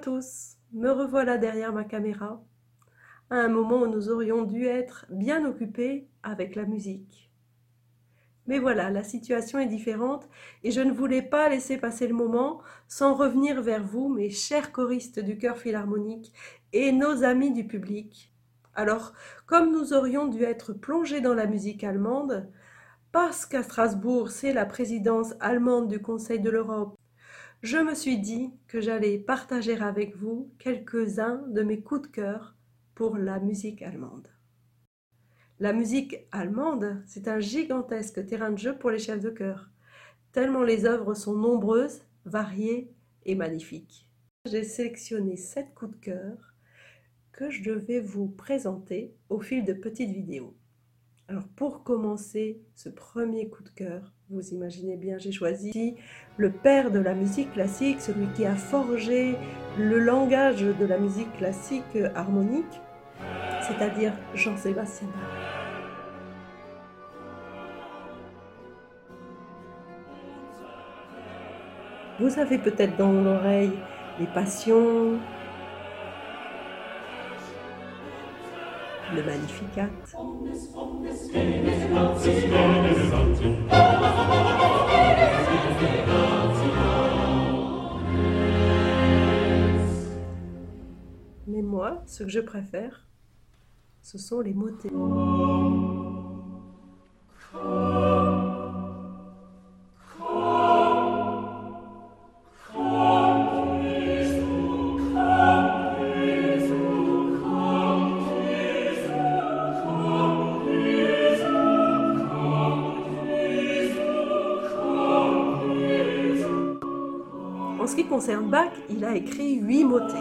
tous, me revoilà derrière ma caméra, à un moment où nous aurions dû être bien occupés avec la musique. Mais voilà, la situation est différente et je ne voulais pas laisser passer le moment sans revenir vers vous, mes chers choristes du chœur philharmonique et nos amis du public. Alors, comme nous aurions dû être plongés dans la musique allemande, parce qu'à Strasbourg c'est la présidence allemande du Conseil de l'Europe je me suis dit que j'allais partager avec vous quelques-uns de mes coups de cœur pour la musique allemande. La musique allemande, c'est un gigantesque terrain de jeu pour les chefs de chœur, tellement les œuvres sont nombreuses, variées et magnifiques. J'ai sélectionné sept coups de cœur que je vais vous présenter au fil de petites vidéos. Alors pour commencer ce premier coup de cœur, vous imaginez bien, j'ai choisi le père de la musique classique, celui qui a forgé le langage de la musique classique harmonique, c'est-à-dire Jean-Sébastien Bach. Vous avez peut-être dans l'oreille les passions, le Magnificat. Mais moi, ce que je préfère, ce sont les motets. Ce qui concerne Bach, il a écrit huit motets.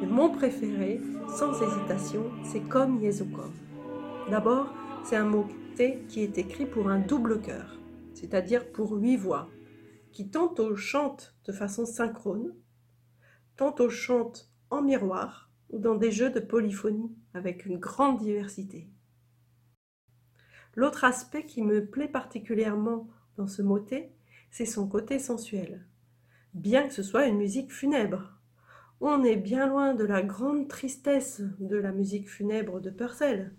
Mais mon préféré, sans hésitation, c'est Comme Comme. D'abord, c'est un motet qui est écrit pour un double chœur, c'est-à-dire pour huit voix, qui tantôt chante de façon synchrone, tantôt chante en miroir ou dans des jeux de polyphonie avec une grande diversité. L'autre aspect qui me plaît particulièrement dans ce motet, c'est son côté sensuel bien que ce soit une musique funèbre. On est bien loin de la grande tristesse de la musique funèbre de Purcell.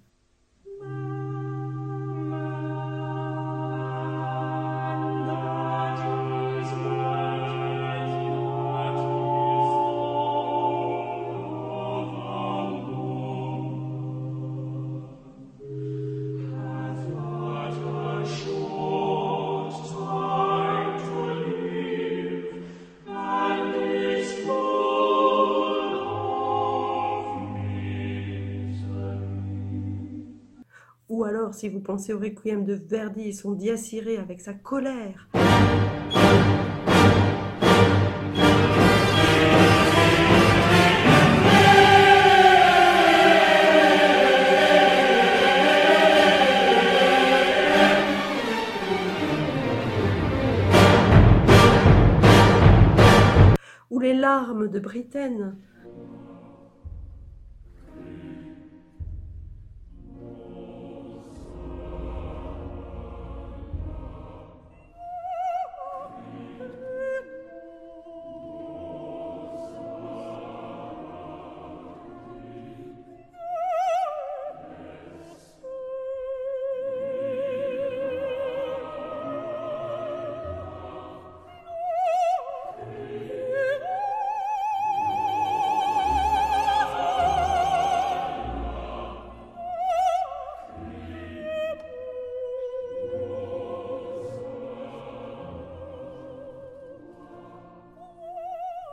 Si vous pensez au requiem de Verdi et son diaciré avec sa colère. Ou les larmes de Britten.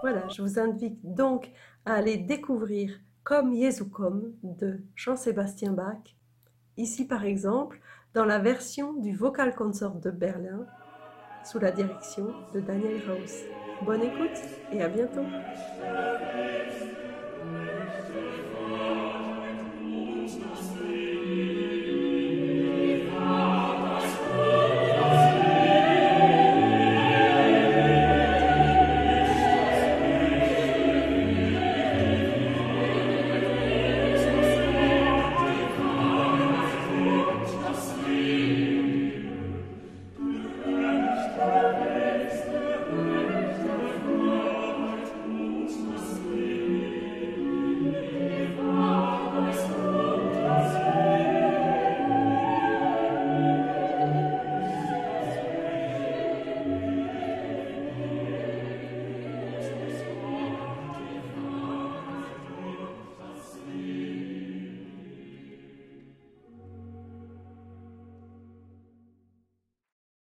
Voilà, je vous invite donc à aller découvrir Comme Jesu Comme de Jean-Sébastien Bach, ici par exemple dans la version du Vocal Consort de Berlin sous la direction de Daniel Rauss. Bonne écoute et à bientôt